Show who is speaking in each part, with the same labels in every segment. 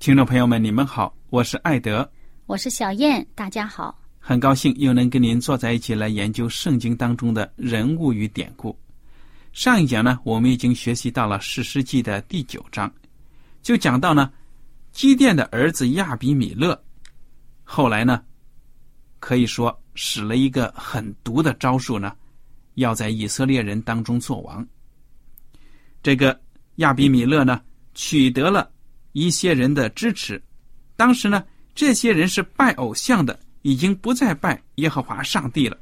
Speaker 1: 听众朋友们，你们好，我是艾德，
Speaker 2: 我是小燕，大家好，
Speaker 1: 很高兴又能跟您坐在一起来研究圣经当中的人物与典故。上一讲呢，我们已经学习到了史诗记的第九章，就讲到呢，基甸的儿子亚比米勒，后来呢，可以说使了一个很毒的招数呢，要在以色列人当中做王。这个亚比米勒呢，取得了。一些人的支持，当时呢，这些人是拜偶像的，已经不再拜耶和华上帝了。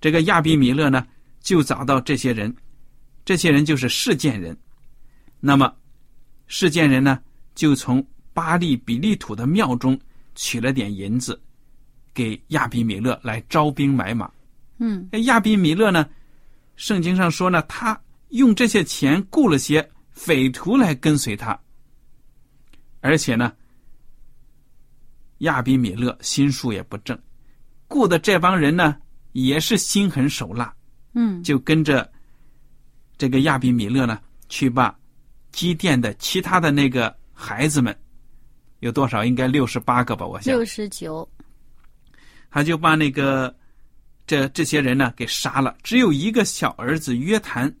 Speaker 1: 这个亚比米勒呢，就找到这些人，这些人就是事件人。那么，事件人呢，就从巴利比利土的庙中取了点银子，给亚比米勒来招兵买马。
Speaker 2: 嗯，
Speaker 1: 亚比米勒呢，圣经上说呢，他用这些钱雇了些匪徒来跟随他。而且呢，亚比米勒心术也不正，雇的这帮人呢也是心狠手辣，
Speaker 2: 嗯，
Speaker 1: 就跟着这个亚比米勒呢去把基甸的其他的那个孩子们有多少？应该六十八个吧，我想
Speaker 2: 六十九，
Speaker 1: 他就把那个这这些人呢给杀了，只有一个小儿子约谈，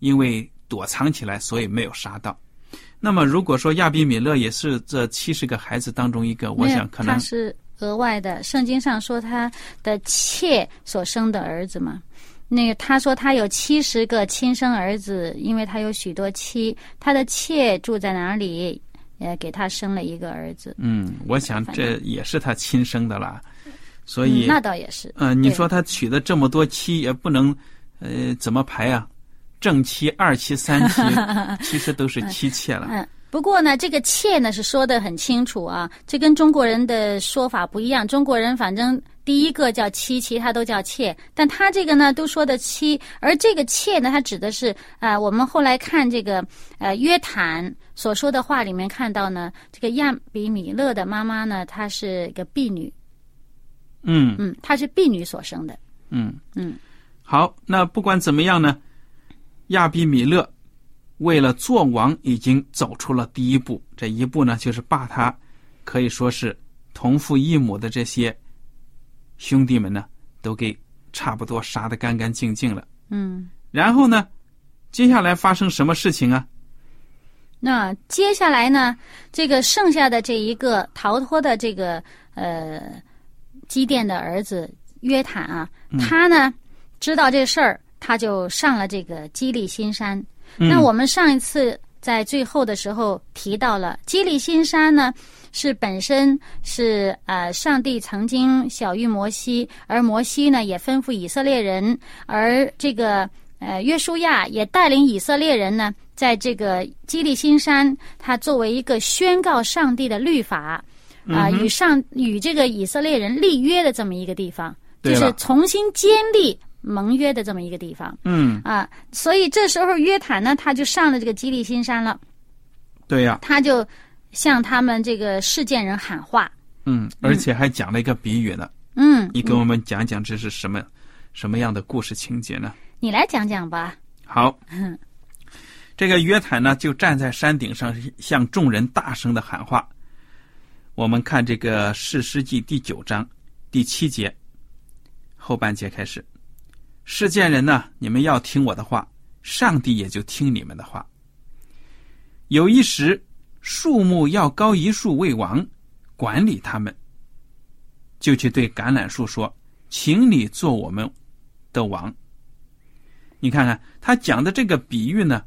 Speaker 1: 因为躲藏起来，所以没有杀到。那么，如果说亚比米勒也是这七十个孩子当中一个，我想可能
Speaker 2: 他是额外的。圣经上说他的妾所生的儿子嘛，那个他说他有七十个亲生儿子，因为他有许多妻，他的妾住在哪里，也，给他生了一个儿子。
Speaker 1: 嗯，我想这也是他亲生的啦，所以
Speaker 2: 那倒也是。
Speaker 1: 嗯，你说他娶的这么多妻，也不能，呃，怎么排啊？正妻、二妻、三妻，其实都是妻妾了。
Speaker 2: 嗯，不过呢，这个妾呢是说的很清楚啊，这跟中国人的说法不一样。中国人反正第一个叫妻，其他都叫妾，但他这个呢都说的妻，而这个妾呢，他指的是啊，我们后来看这个呃约坦所说的话里面看到呢，这个亚比米勒的妈妈呢，她是一个婢女。
Speaker 1: 嗯
Speaker 2: 嗯，她是婢女所生的。
Speaker 1: 嗯
Speaker 2: 嗯，
Speaker 1: 好，那不管怎么样呢？亚比米勒为了做王，已经走出了第一步。这一步呢，就是把他可以说是同父异母的这些兄弟们呢，都给差不多杀的干干净净了。
Speaker 2: 嗯，
Speaker 1: 然后呢，接下来发生什么事情啊？
Speaker 2: 那接下来呢，这个剩下的这一个逃脱的这个呃基甸的儿子约坦啊，他呢知道这事儿。他就上了这个基利新山。那我们上一次在最后的时候提到了基利新山呢，是本身是呃上帝曾经小谕摩西，而摩西呢也吩咐以色列人，而这个呃约书亚也带领以色列人呢，在这个基利新山，他作为一个宣告上帝的律法啊，与上与这个以色列人立约的这么一个地方。就是重新建立盟约的这么一个地方
Speaker 1: 嗯，
Speaker 2: 啊。所以这时候约坦呢，他就上了这个基利新山了，
Speaker 1: 对呀，
Speaker 2: 他就向他们这个事件人喊话。
Speaker 1: 嗯，而且还讲了一个比喻呢。
Speaker 2: 嗯，
Speaker 1: 你给我们讲讲这是什么什么样的故事情节呢？
Speaker 2: 你来讲讲吧。
Speaker 1: 好，这个约坦呢，就站在山顶上，向众人大声的喊话。我们看这个《士师记》第九章第七节后半节开始：“世间人呢，你们要听我的话，上帝也就听你们的话。有一时，树木要高一树为王，管理他们，就去对橄榄树说：‘请你做我们的王。’你看看他讲的这个比喻呢，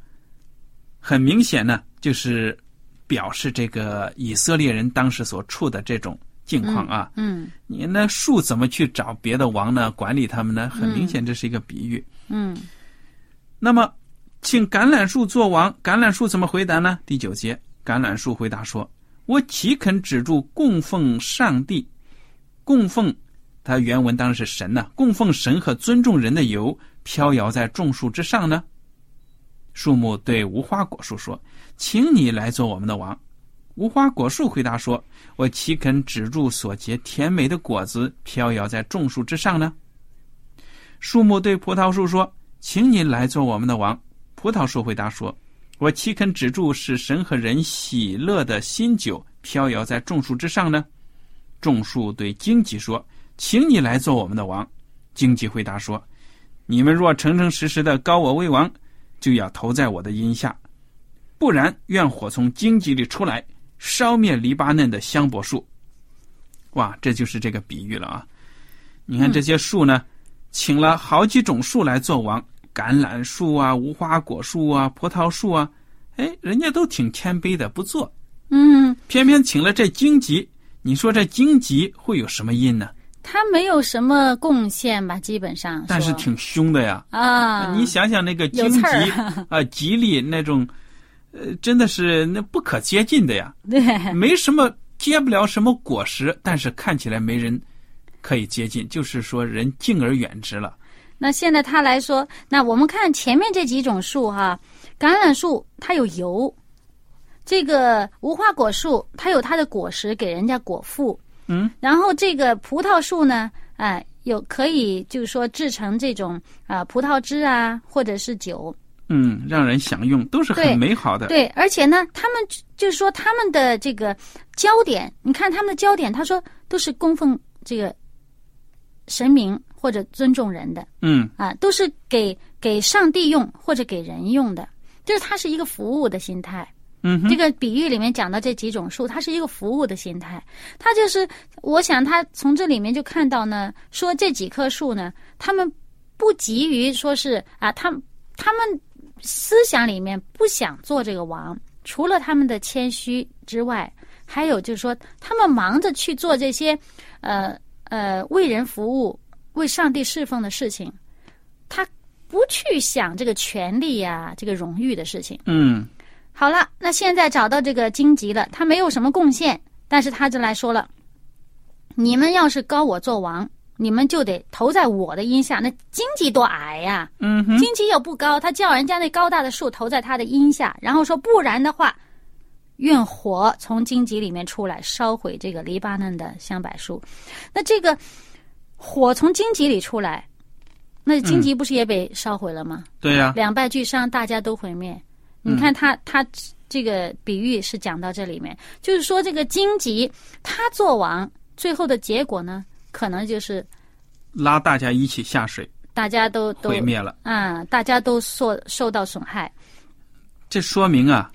Speaker 1: 很明显呢，就是表示这个以色列人当时所处的这种境况啊。
Speaker 2: 嗯
Speaker 1: 你那树怎么去找别的王呢？管理他们呢？很明显，这是一个比喻。
Speaker 2: 嗯
Speaker 1: 那么，请橄榄树做王，橄榄树怎么回答呢？第九节，橄榄树回答说：“我岂肯止住供奉上帝，供奉它原文当然是神呐、供奉神和尊重人的油飘摇在众树之上呢？”树木对无花果树说：“请你来做我们的王。”无花果树回答说：“我岂肯止住所结甜美的果子飘摇在众树之上呢？”树木对葡萄树说：“请你来做我们的王。”葡萄树回答说：“我岂肯止住使神和人喜乐的新酒飘摇在众树之上呢？”众树对荆棘说：“请你来做我们的王。”荆棘回答说：“你们若诚诚实实的高我为王，就要投在我的荫下；不然，愿火从荆棘里出来，烧灭黎巴嫩的香柏树。”哇，这就是这个比喻了啊！你看这些树呢，请了好几种树来做王，橄榄树啊、无花果树啊、葡萄树啊，哎，人家都挺谦卑的，不做。
Speaker 2: 嗯，
Speaker 1: 偏偏请了这荆棘，你说这荆棘会有什么因呢？
Speaker 2: 他没有什么贡献吧，基本上。
Speaker 1: 但是挺凶的呀。
Speaker 2: 啊，
Speaker 1: 你想想那个荆棘 啊，吉利那种，呃，真的是那不可接近的呀，
Speaker 2: 对，
Speaker 1: 没什么结不了什么果实，但是看起来没人可以接近，就是说人敬而远之了。
Speaker 2: 那现在他来说，那我们看前面这几种树哈，橄榄树它有油，这个无花果树它有它的果实给人家果腹，
Speaker 1: 嗯，
Speaker 2: 然后这个葡萄树呢，哎、有可以就是说制成这种啊、葡萄汁啊，或者是酒，
Speaker 1: 嗯，让人享用都是很美好的。
Speaker 2: 对，而且呢，他们就是说他们的这个焦点，你看他们的焦点，他说都是供奉这个神明或者尊重人的。
Speaker 1: 嗯
Speaker 2: 啊，都是给给上帝用或者给人用的，就是它是一个服务的心态。
Speaker 1: 嗯
Speaker 2: 这个比喻里面讲到这几种树，它是一个服务的心态。它就是，我想他从这里面就看到呢，说这几棵树呢，他们不急于说是啊，他他们思想里面不想做这个王，除了他们的谦虚之外，还有就是说，他们忙着去做这些，呃呃，为人服务、为上帝侍奉的事情，他不去想这个权利呀、这个荣誉的事情。
Speaker 1: 嗯
Speaker 2: 好了，那现在找到这个荆棘了，他没有什么贡献，但是他就来说了：你们要是高我做王，你们就得投在我的荫下。那荆棘多矮呀、
Speaker 1: 嗯哼，
Speaker 2: 荆棘又不高，他叫人家那高大的树投在他的荫下，然后说不然的话，愿火从荆棘里面出来，烧毁这个黎巴嫩的香柏树。那这个火从荆棘里出来，那荆棘不是也被烧毁了吗？
Speaker 1: 对呀、
Speaker 2: 两败俱伤，大家都毁灭。你看他他这个比喻是讲到这里面，就是说这个荆棘他做王，最后的结果呢，可能就是
Speaker 1: 拉大家一起下水，
Speaker 2: 大家都都
Speaker 1: 毁灭了。
Speaker 2: 啊，大家都受受到损害。
Speaker 1: 这说明啊，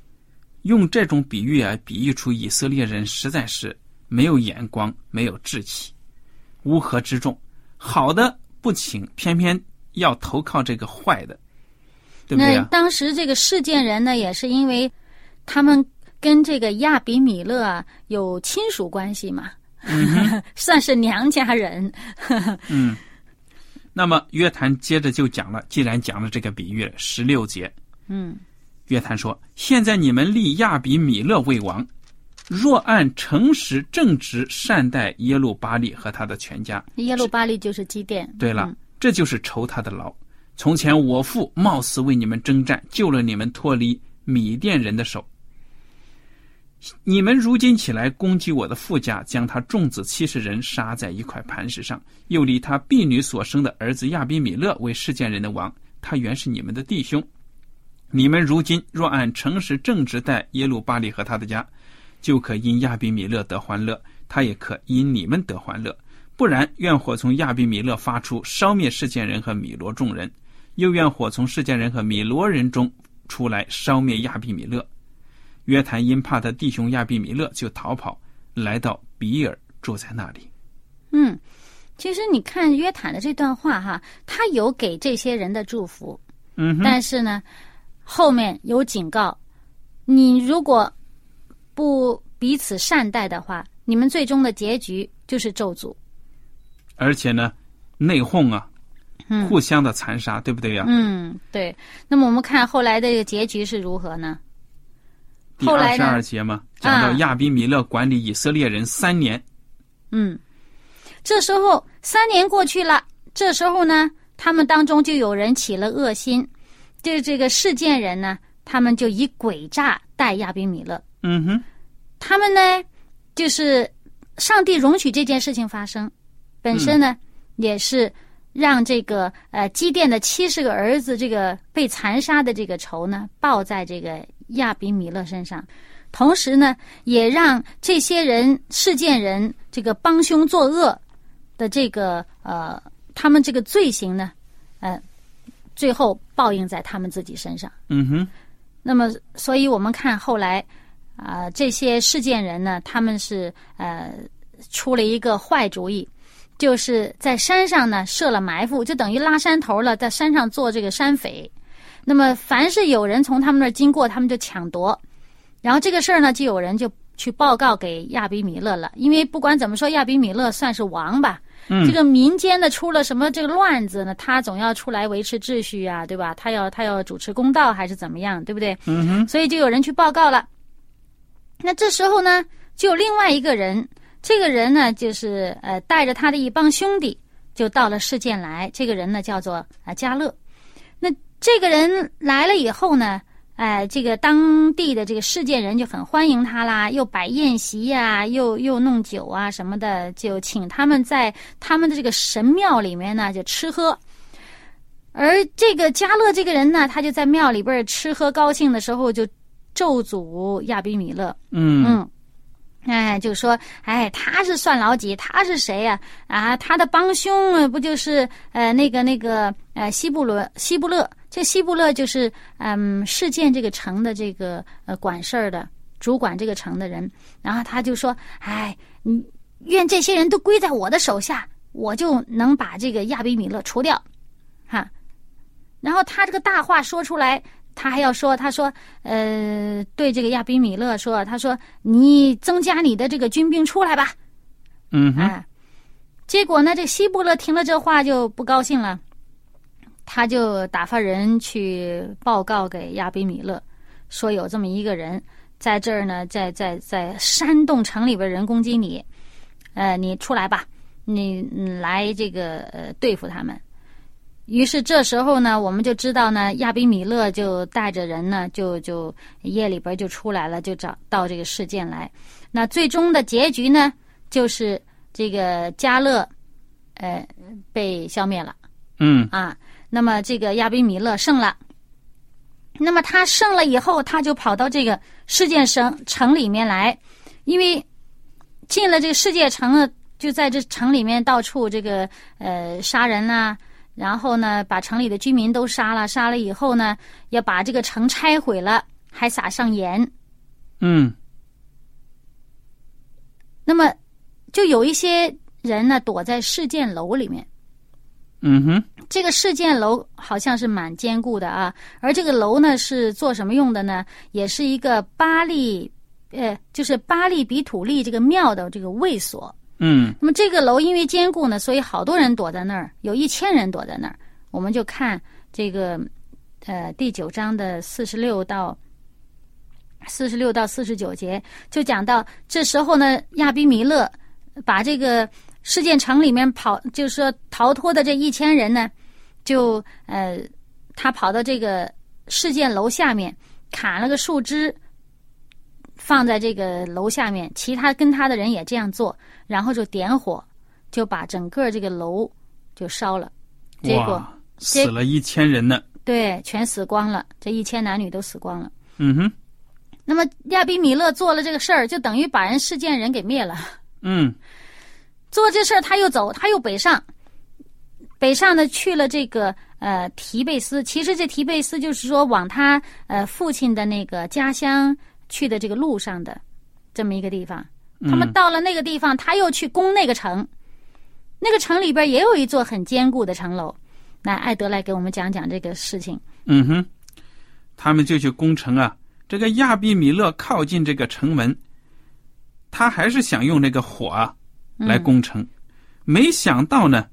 Speaker 1: 用这种比喻啊，比喻出以色列人实在是没有眼光，没有志气，乌合之众。好的不请，偏偏要投靠这个坏的，对不对
Speaker 2: 那
Speaker 1: 啊？
Speaker 2: 当时这个事件人呢，也是因为他们跟这个亚比米勒啊有亲属关系嘛，算是娘家人。
Speaker 1: 嗯。那么约谈接着就讲了，既然讲了这个比喻，十六节，
Speaker 2: 嗯
Speaker 1: 约谈说：“现在你们立亚比米勒为王，若按诚实正直善待耶路巴利和他的全家，
Speaker 2: 耶路巴利就是基甸。
Speaker 1: 对了，这就是仇他的牢。从前我父冒死为你们征战，救了你们脱离米甸人的手。你们如今起来攻击我的父家，将他众子七十人杀在一块磐石上，又立他婢女所生的儿子亚比米勒为世间人的王。他原是你们的弟兄。你们如今若按诚实正直待耶路巴利和他的家，就可因亚比米勒得欢乐，他也可因你们得欢乐。不然，愿火从亚比米勒发出，烧灭世间人和米罗众人。又愿火从世间人和米罗人中出来，烧灭亚比米勒。约坦因怕他弟兄亚比米勒，就逃跑，来到比尔，住在那里。
Speaker 2: 嗯，其实你看约坦的这段话哈，他有给这些人的祝福，
Speaker 1: 嗯，
Speaker 2: 但是呢，后面有警告：你如果不彼此善待的话，你们最终的结局就是咒诅。
Speaker 1: 而且呢，内讧啊，
Speaker 2: 嗯
Speaker 1: 互相的残杀，对不对呀？
Speaker 2: 嗯，对。那么我们看后来的这个结局是如何呢？
Speaker 1: 第二十二节嘛，讲到
Speaker 2: 啊。
Speaker 1: 亚比米勒管理以色列人三年，
Speaker 2: 嗯，这时候三年过去了，这时候呢，他们当中就有人起了恶心，就是这个事件人呢，他们就以诡诈待亚比米勒。
Speaker 1: 嗯哼，
Speaker 2: 他们呢，就是上帝容许这件事情发生，本身呢、也是让这个呃基甸的七十个儿子这个被残杀的这个仇呢报在这个亚比米勒身上，同时呢，也让这些人事件人这个帮凶作恶的这个呃他们这个罪行呢，呃，最后报应在他们自己身上。
Speaker 1: 嗯哼，
Speaker 2: 那么，所以我们看后来啊、这些事件人呢，他们是呃出了一个坏主意，就是在山上呢设了埋伏，就等于拉山头了，在山上做这个山匪。那么，凡是有人从他们那儿经过，他们就抢夺。然后这个事儿呢，就有人就去报告给亚比米勒了，因为不管怎么说，亚比米勒算是王吧。
Speaker 1: 嗯
Speaker 2: 这个民间的出了什么这个乱子呢？他总要出来维持秩序啊，对吧？他要他要主持公道还是怎么样，对不对？
Speaker 1: 嗯哼，
Speaker 2: 所以就有人去报告了。那这时候呢，就有另外一个人，这个人呢，就是呃，带着他的一帮兄弟，就到了事件来。这个人呢，叫做啊加勒。那这个人来了以后呢，哎、这个当地的这个世界人就很欢迎他啦，又摆宴席呀、又又弄酒啊什么的，就请他们在他们的这个神庙里面呢就吃喝。而这个加勒这个人呢，他就在庙里边吃喝高兴的时候，就咒诅亚比米勒。
Speaker 1: 嗯
Speaker 2: 嗯，哎，就说，哎，他是算老几？他是谁呀、啊？他的帮凶呃不就是呃那个那个呃西布伦西布勒？这希布勒就是嗯事件这个城的这个呃管事儿的主管这个城的人。然后他就说，哎，你愿这些人都归在我的手下，我就能把这个亚比米勒除掉，哈。然后他这个大话说出来，他还要说，他说，呃，对这个亚比米勒说，他说你增加你的这个军兵出来吧，
Speaker 1: 嗯哼，
Speaker 2: 哎，结果呢，这希布勒听了这话就不高兴了，他就打发人去报告给亚比米勒，说有这么一个人在这儿呢，在在在山洞城里边人攻击你，呃，你出来吧，你你来这个呃对付他们。于是这时候呢，我们就知道呢，亚比米勒就带着人呢，就就夜里边就出来了，就找到这个事件来。那最终的结局呢，就是这个加勒，呃，被消灭了
Speaker 1: 嗯
Speaker 2: 啊。那么这个亚比米勒胜了。那么他胜了以后，他就跑到这个世界城城里面来，因为进了这个世界城了，就在这城里面到处这个呃杀人呐、然后呢把城里的居民都杀了，杀了以后呢，要把这个城拆毁了，还撒上盐。
Speaker 1: 嗯
Speaker 2: 那么就有一些人呢躲在事件楼里面。
Speaker 1: 嗯哼，
Speaker 2: 这个事件楼好像是蛮坚固的啊，而这个楼呢是做什么用的呢？也是一个巴利，呃，就是巴利比土利这个庙的这个卫所。
Speaker 1: 嗯
Speaker 2: 那么这个楼因为坚固呢，所以好多人躲在那儿，有一千人躲在那儿。我们就看这个，呃，第九章的四十六到四十六到四十九节，就讲到这时候呢，亚比弥勒把这个事件城里面跑，就是说逃脱的这一千人呢，就呃，他跑到这个事件楼下面，砍了个树枝，放在这个楼下面，其他跟他的人也这样做，然后就点火，就把整个这个楼就烧了。结果
Speaker 1: 哇，死了一千人呢。
Speaker 2: 对，全死光了，这一千男女都死光了。
Speaker 1: 嗯哼，
Speaker 2: 那么亚比米勒做了这个事儿，就等于把人事件人给灭了。
Speaker 1: 嗯
Speaker 2: 做这事儿，他又走，他又北上，北上呢去了这个呃提贝斯。其实这提贝斯就是说往他呃父亲的那个家乡去的这个路上的这么一个地方。他们到了那个地方，他又去攻那个城，那个城里边也有一座很坚固的城楼。那，艾德来给我们讲讲这个事情。
Speaker 1: 嗯哼，他们就去攻城啊。这个亚比米勒靠近这个城门，他还是想用这个火啊来攻城，没想到呢，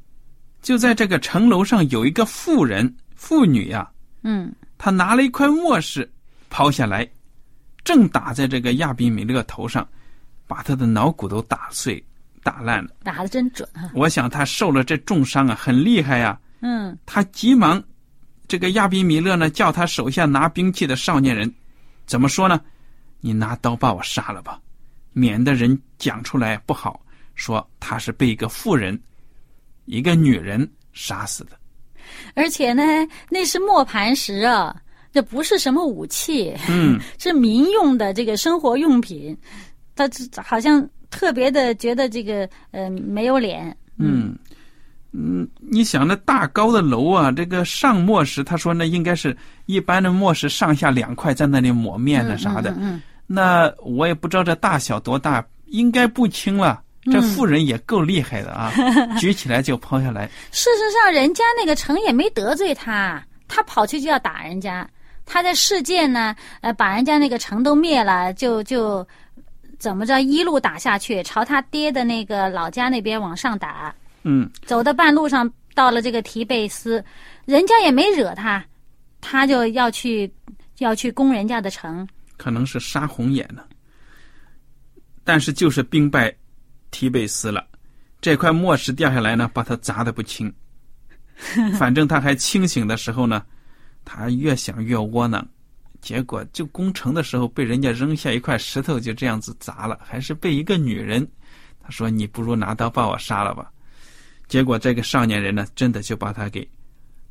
Speaker 1: 就在这个城楼上有一个妇人妇女呀、
Speaker 2: 嗯。
Speaker 1: 她拿了一块墨石抛下来，正打在这个亚比米勒头上，把他的脑骨都打碎、打烂了。
Speaker 2: 打的真准啊、
Speaker 1: 我想他受了这重伤啊，很厉害呀、
Speaker 2: 嗯。
Speaker 1: 他急忙，这个亚比米勒呢，叫他手下拿兵器的少年人，怎么说呢？你拿刀把我杀了吧，免得人讲出来不好，说他是被一个妇人，一个女人杀死的。
Speaker 2: 而且呢，那是磨盘石啊，这不是什么武器，
Speaker 1: 嗯，
Speaker 2: 是民用的这个生活用品。他这好像特别的觉得这个呃没有脸。
Speaker 1: 嗯，嗯，你想那大高的楼啊，这个上磨石，他说那应该是一般的磨石上下两块在那里抹面的啥的。
Speaker 2: 嗯嗯
Speaker 1: 那我也不知道这大小多大，应该不轻了。这妇人也够厉害的啊，举起来就抛下来。
Speaker 2: 事实上，人家那个城也没得罪他，他跑去就要打人家。他在事件呢，呃，把人家那个城都灭了，就就怎么着一路打下去，朝他爹的那个老家那边往上打。
Speaker 1: 嗯，
Speaker 2: 走到半路上，到了这个提贝斯，人家也没惹他，他就要去要去攻人家的城。
Speaker 1: 可能是杀红眼了。但是就是兵败提贝斯了，这块墨石掉下来呢，把他砸得不轻。反正他还清醒的时候呢，他越想越窝囊，结果就攻城的时候被人家扔下一块石头，就这样子砸了，还是被一个女人。他说：“你不如拿刀把我杀了吧。”结果这个少年人呢，真的就把他给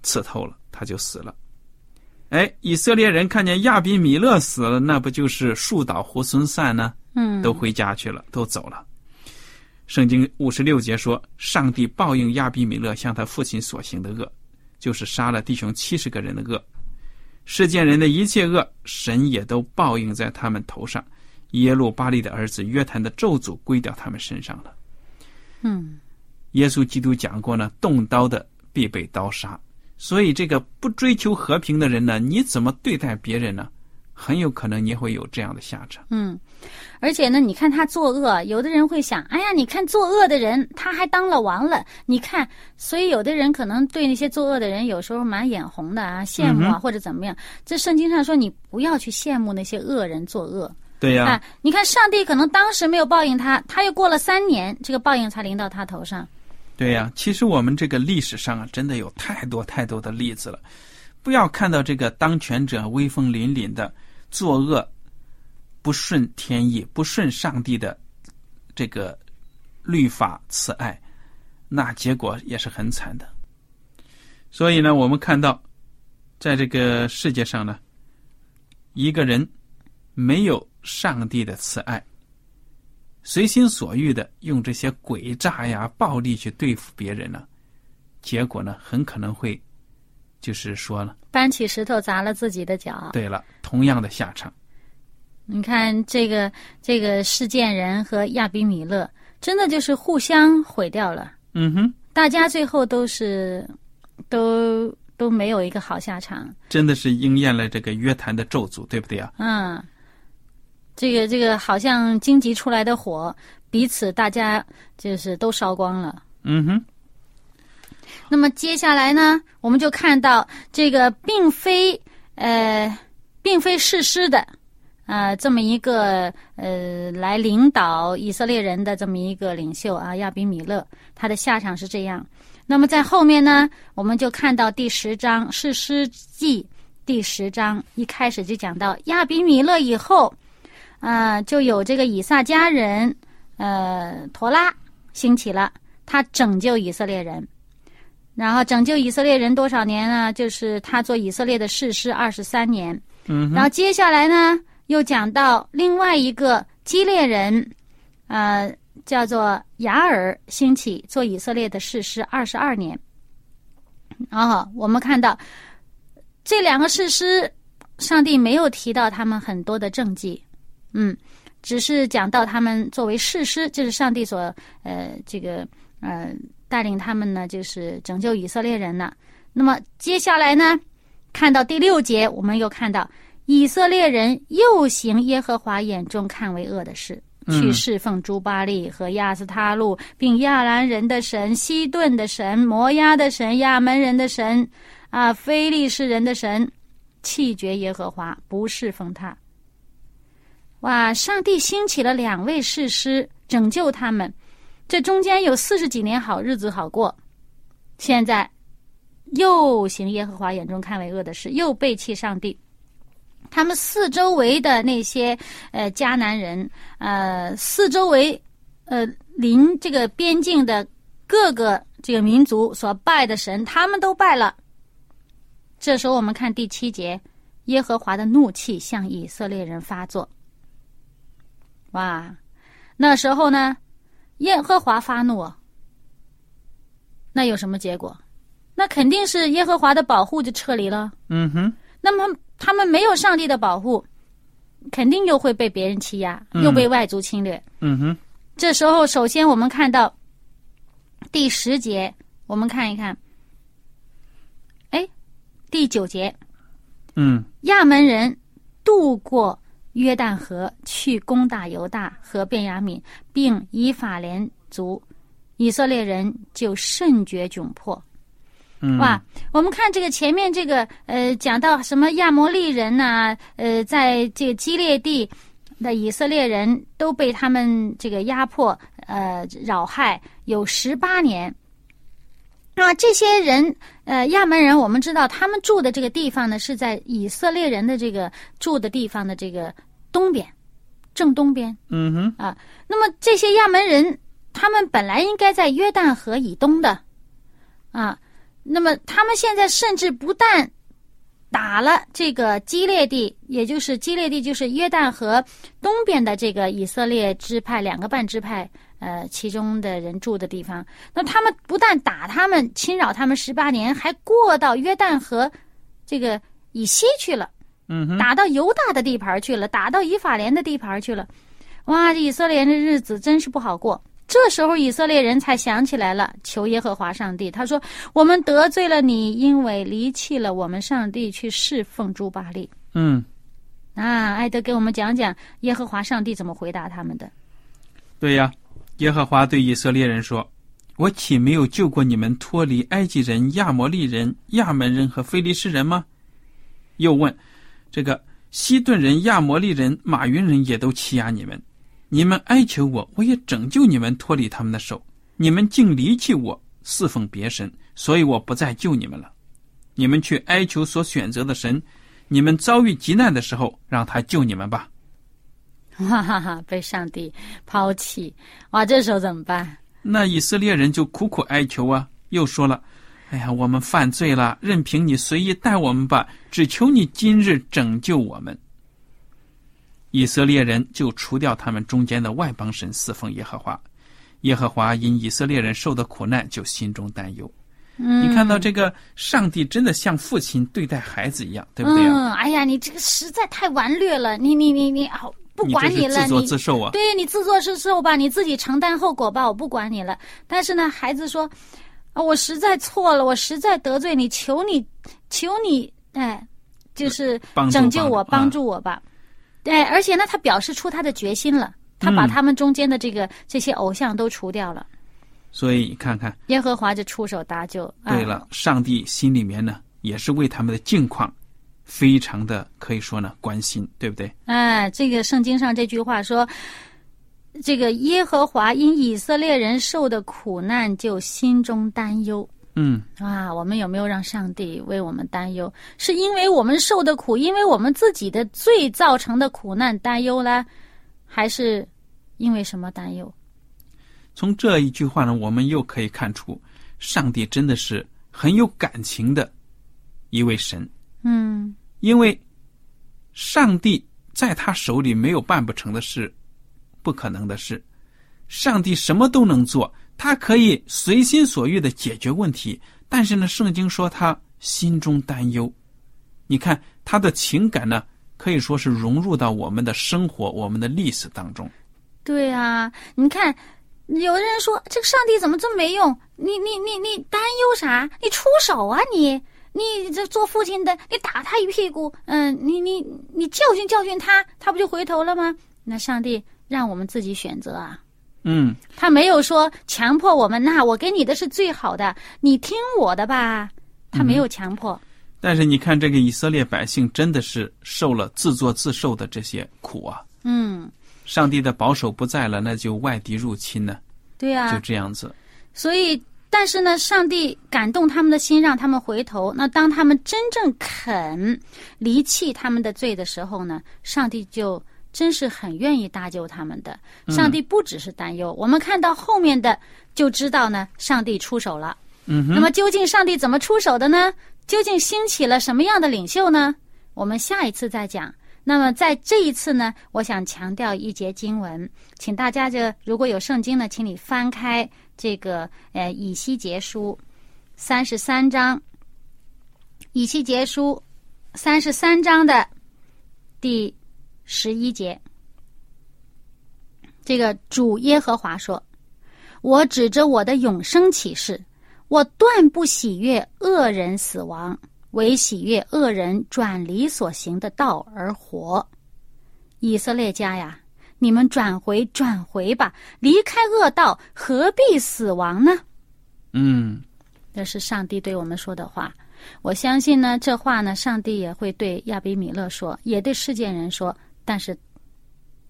Speaker 1: 刺透了，他就死了。哎，以色列人看见亚比米勒死了，那不就是树倒猢狲散呢？
Speaker 2: 嗯，
Speaker 1: 都回家去了，都走了。圣经五十六节说，上帝报应亚比米勒向他父亲所行的恶，就是杀了弟兄七十个人的恶。世间人的一切恶，神也都报应在他们头上。耶路巴利的儿子约坦的咒诅归到他们身上了。
Speaker 2: 嗯
Speaker 1: 耶稣基督讲过呢，动刀的必被刀杀。所以，这个不追求和平的人呢，你怎么对待别人呢？很有可能你会有这样的下场。
Speaker 2: 嗯，而且呢，你看他作恶，有的人会想，哎呀，你看作恶的人他还当了王了，你看，所以有的人可能对那些作恶的人有时候蛮眼红的啊，羡慕啊，
Speaker 1: 嗯
Speaker 2: 或者怎么样。这圣经上说，你不要去羡慕那些恶人作恶。
Speaker 1: 对呀、
Speaker 2: 啊，你看上帝可能当时没有报应他，他又过了三年，这个报应才临到他头上。
Speaker 1: 对呀、其实我们这个历史上啊，真的有太多太多的例子了。不要看到这个当权者威风凛凛的作恶，不顺天意、不顺上帝的这个律法慈爱，那结果也是很惨的。所以呢，我们看到，在这个世界上呢，一个人没有上帝的慈爱，随心所欲的用这些诡诈呀、暴力去对付别人呢，结果呢，很可能会，就是说了，
Speaker 2: 搬起石头砸了自己的脚。
Speaker 1: 对了，同样的下场。
Speaker 2: 你看这个这个事件人和亚比米勒，真的就是互相毁掉了。
Speaker 1: 嗯哼，
Speaker 2: 大家最后都是都都没有一个好下场。
Speaker 1: 真的是应验了这个约谈的咒诅，对不对啊？
Speaker 2: 嗯，这个这个好像荆棘出来的火，彼此大家就是都烧光了。
Speaker 1: 嗯哼，
Speaker 2: 那么接下来呢，我们就看到这个并非呃，并非事师的，呃，这么一个呃来领导以色列人的这么一个领袖啊，亚比米勒，他的下场是这样。那么在后面呢，我们就看到第十章《士师记》第十章一开始就讲到亚比米勒以后，啊，就有这个以撒家人呃陀拉兴起了，他拯救以色列人，然后拯救以色列人多少年呢？就是他做以色列的士师二十三年。
Speaker 1: 嗯
Speaker 2: 然后接下来呢，又讲到另外一个基列人，呃，叫做雅尔兴起做以色列的士师二十二年。然后我们看到这两个士师，上帝没有提到他们很多的政绩，嗯，只是讲到他们作为士师，就是上帝所呃这个呃带领他们呢，就是拯救以色列人呢。那么接下来呢，看到第六节，我们又看到以色列人又行耶和华眼中看为恶的事，
Speaker 1: 嗯
Speaker 2: 去侍奉朱巴利和亚斯他路，并亚兰人的神、西顿的神、摩押的神、亚门人的神，啊，非利士人的神，弃绝耶和华，不侍奉他。哇！上帝兴起了两位士师，拯救他们。这中间有四十几年好日子好过，现在又行耶和华眼中看为恶的事，又背弃上帝。他们四周围的那些呃迦南人，呃四周围呃邻这个边境的各个这个民族所拜的神，他们都拜了。这时候我们看第七节，耶和华的怒气向以色列人发作。哇，那时候呢，耶和华发怒，那有什么结果？那肯定是耶和华的保护就撤离了。
Speaker 1: 嗯哼，
Speaker 2: 那么他们没有上帝的保护，肯定又会被别人欺压，
Speaker 1: 嗯。
Speaker 2: 又被外族侵略。
Speaker 1: 嗯哼，
Speaker 2: 这时候，首先我们看到第十节，我们看一看，哎，第九节，
Speaker 1: 嗯。
Speaker 2: 亚门人渡过约旦河去攻打犹大和便雅悯，并以法莲族，以色列人就甚觉窘迫。
Speaker 1: 嗯，
Speaker 2: 哇，我们看这个前面这个呃，讲到什么亚摩利人呐、呃，在这个基列地的以色列人都被他们这个压迫呃扰害有十八年。啊，这些人，呃，亚门人，我们知道他们住的这个地方呢，是在以色列人的这个住的地方的这个东边，正东边。
Speaker 1: 嗯哼，
Speaker 2: 啊，那么这些亚门人，他们本来应该在约旦河以东的，啊，那么他们现在甚至不但打了这个基列地，也就是基列地，就是约旦河东边的这个以色列支派两个半支派，呃，其中的人住的地方。那他们不但打他们，侵扰他们十八年，还过到约旦河这个以西去了。
Speaker 1: 嗯，
Speaker 2: 打到犹大的地盘去了，打到以法莲的地盘去了。哇，这以色列人的日子真是不好过。这时候以色列人才想起来了，求耶和华上帝。他说：“我们得罪了你，因为离弃了我们上帝，去侍奉朱巴利。
Speaker 1: 嗯，”
Speaker 2: 啊，艾德给我们讲讲耶和华上帝怎么回答他们的。
Speaker 1: 对呀，耶和华对以色列人说：“我岂没有救过你们脱离埃及人、亚摩利人、亚门人和非利士人吗？”又问：“这个西顿人、亚摩利人、马云人也都欺压你们，你们哀求我，我也拯救你们脱离他们的手。你们竟离弃我，侍奉别神，所以我不再救你们了。你们去哀求所选择的神，你们遭遇急难的时候，让他救你们吧。”
Speaker 2: 哈哈哈，被上帝抛弃，哇，这时候怎么办？
Speaker 1: 那以色列人就苦苦哀求啊，又说了：“哎呀，我们犯罪了，任凭你随意待我们吧，只求你今日拯救我们。”以色列人就除掉他们中间的外邦神，侍奉耶和华。耶和华因以色列人受的苦难，就心中担忧。
Speaker 2: 嗯，
Speaker 1: 你看到这个上帝真的像父亲对待孩子一样，对不对啊？
Speaker 2: 嗯，哎呀，你这个实在太顽劣了，你你你你，好，不
Speaker 1: 你
Speaker 2: 管了，
Speaker 1: 你自作
Speaker 2: 你
Speaker 1: 自受啊！
Speaker 2: 对你自作自受吧，你自己承担后果吧，我不管你了。但是呢，孩子说：“啊，我实在错了，我实在得罪你，求你，求你，哎，就是拯救我，
Speaker 1: 帮助
Speaker 2: 我吧。哎，而且呢，他表示出他的决心了，他把
Speaker 1: 嗯
Speaker 2: 他们中间的这个、这些偶像都除掉了。
Speaker 1: 所以你看看，
Speaker 2: 耶和华就出手搭救。啊
Speaker 1: 对了，上帝心里面呢，也是为他们的境况非常的可以说呢关心，对不对？
Speaker 2: 哎，这个圣经上这句话说，这个耶和华因以色列人受的苦难，就心中担忧。
Speaker 1: 嗯，
Speaker 2: 啊，我们有没有让上帝为我们担忧？是因为我们受的苦，因为我们自己的罪造成的苦难担忧呢，还是因为什么担忧？
Speaker 1: 从这一句话呢，我们又可以看出，上帝真的是很有感情的一位神。
Speaker 2: 嗯
Speaker 1: 因为上帝在他手里没有办不成的事，不可能的事。上帝什么都能做，他可以随心所欲的解决问题。但是呢，圣经说他心中担忧。你看他的情感呢，可以说是融入到我们的生活、我们的历史当中。
Speaker 2: 对啊，你看，有的人说这个上帝怎么这么没用？你你你你担忧啥？你出手啊你！你这做父亲的，你打他一屁股，嗯，你你你教训教训他，他不就回头了吗？那上帝让我们自己选择啊，
Speaker 1: 嗯，
Speaker 2: 他没有说强迫我们。那我给你的是最好的，你听我的吧。他没有强迫。
Speaker 1: 但是你看，这个以色列百姓真的是受了自作自受的这些苦啊！
Speaker 2: 嗯，
Speaker 1: 上帝的保守不在了，那就外敌入侵呢，
Speaker 2: 对啊，
Speaker 1: 就这样子。
Speaker 2: 所以，但是呢，上帝感动他们的心，让他们回头。那当他们真正肯离弃他们的罪的时候呢，上帝就真是很愿意搭救他们的。上帝不只是担忧，我们看到后面的就知道呢，上帝出手了。
Speaker 1: 嗯，
Speaker 2: 那么究竟上帝怎么出手的呢？究竟兴起了什么样的领袖呢？我们下一次再讲。那么在这一次呢，我想强调一节经文，请大家就如果有圣经呢，请你翻开这个呃以西结书三十三章，以西结书三十三章的第十一节，这个主耶和华说：“我指着我的永生启示。”我断不喜悦恶人死亡，唯喜悦恶人转离所行的道而活。以色列家呀，你们转回转回吧，离开恶道，何必死亡呢？
Speaker 1: 嗯，
Speaker 2: 这是上帝对我们说的话。我相信呢，这话呢，上帝也会对亚比米勒说，也对世界人说。但是，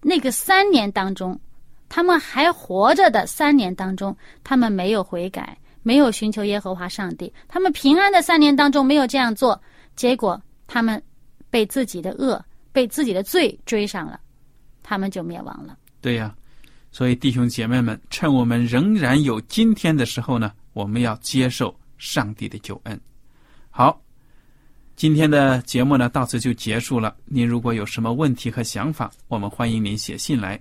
Speaker 2: 那个三年当中，他们还活着的三年当中，他们没有悔改。没有寻求耶和华上帝，他们平安的三年当中没有这样做，结果他们被自己的恶、被自己的罪追上了，他们就灭亡了。
Speaker 1: 对呀、所以弟兄姐妹们，趁我们仍然有今天的时候呢，我们要接受上帝的救恩。好，今天的节目呢到此就结束了。您如果有什么问题和想法，我们欢迎您写信来。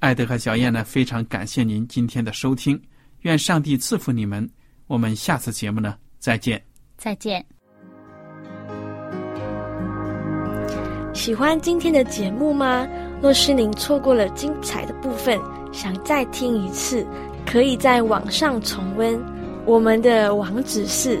Speaker 1: 艾德和小燕呢非常感谢您今天的收听，愿上帝赐福你们。我们下次节目呢再见。
Speaker 2: 再见。
Speaker 3: 喜欢今天的节目吗？若是您错过了精彩的部分，想再听一次，可以在网上重温。我们的网址是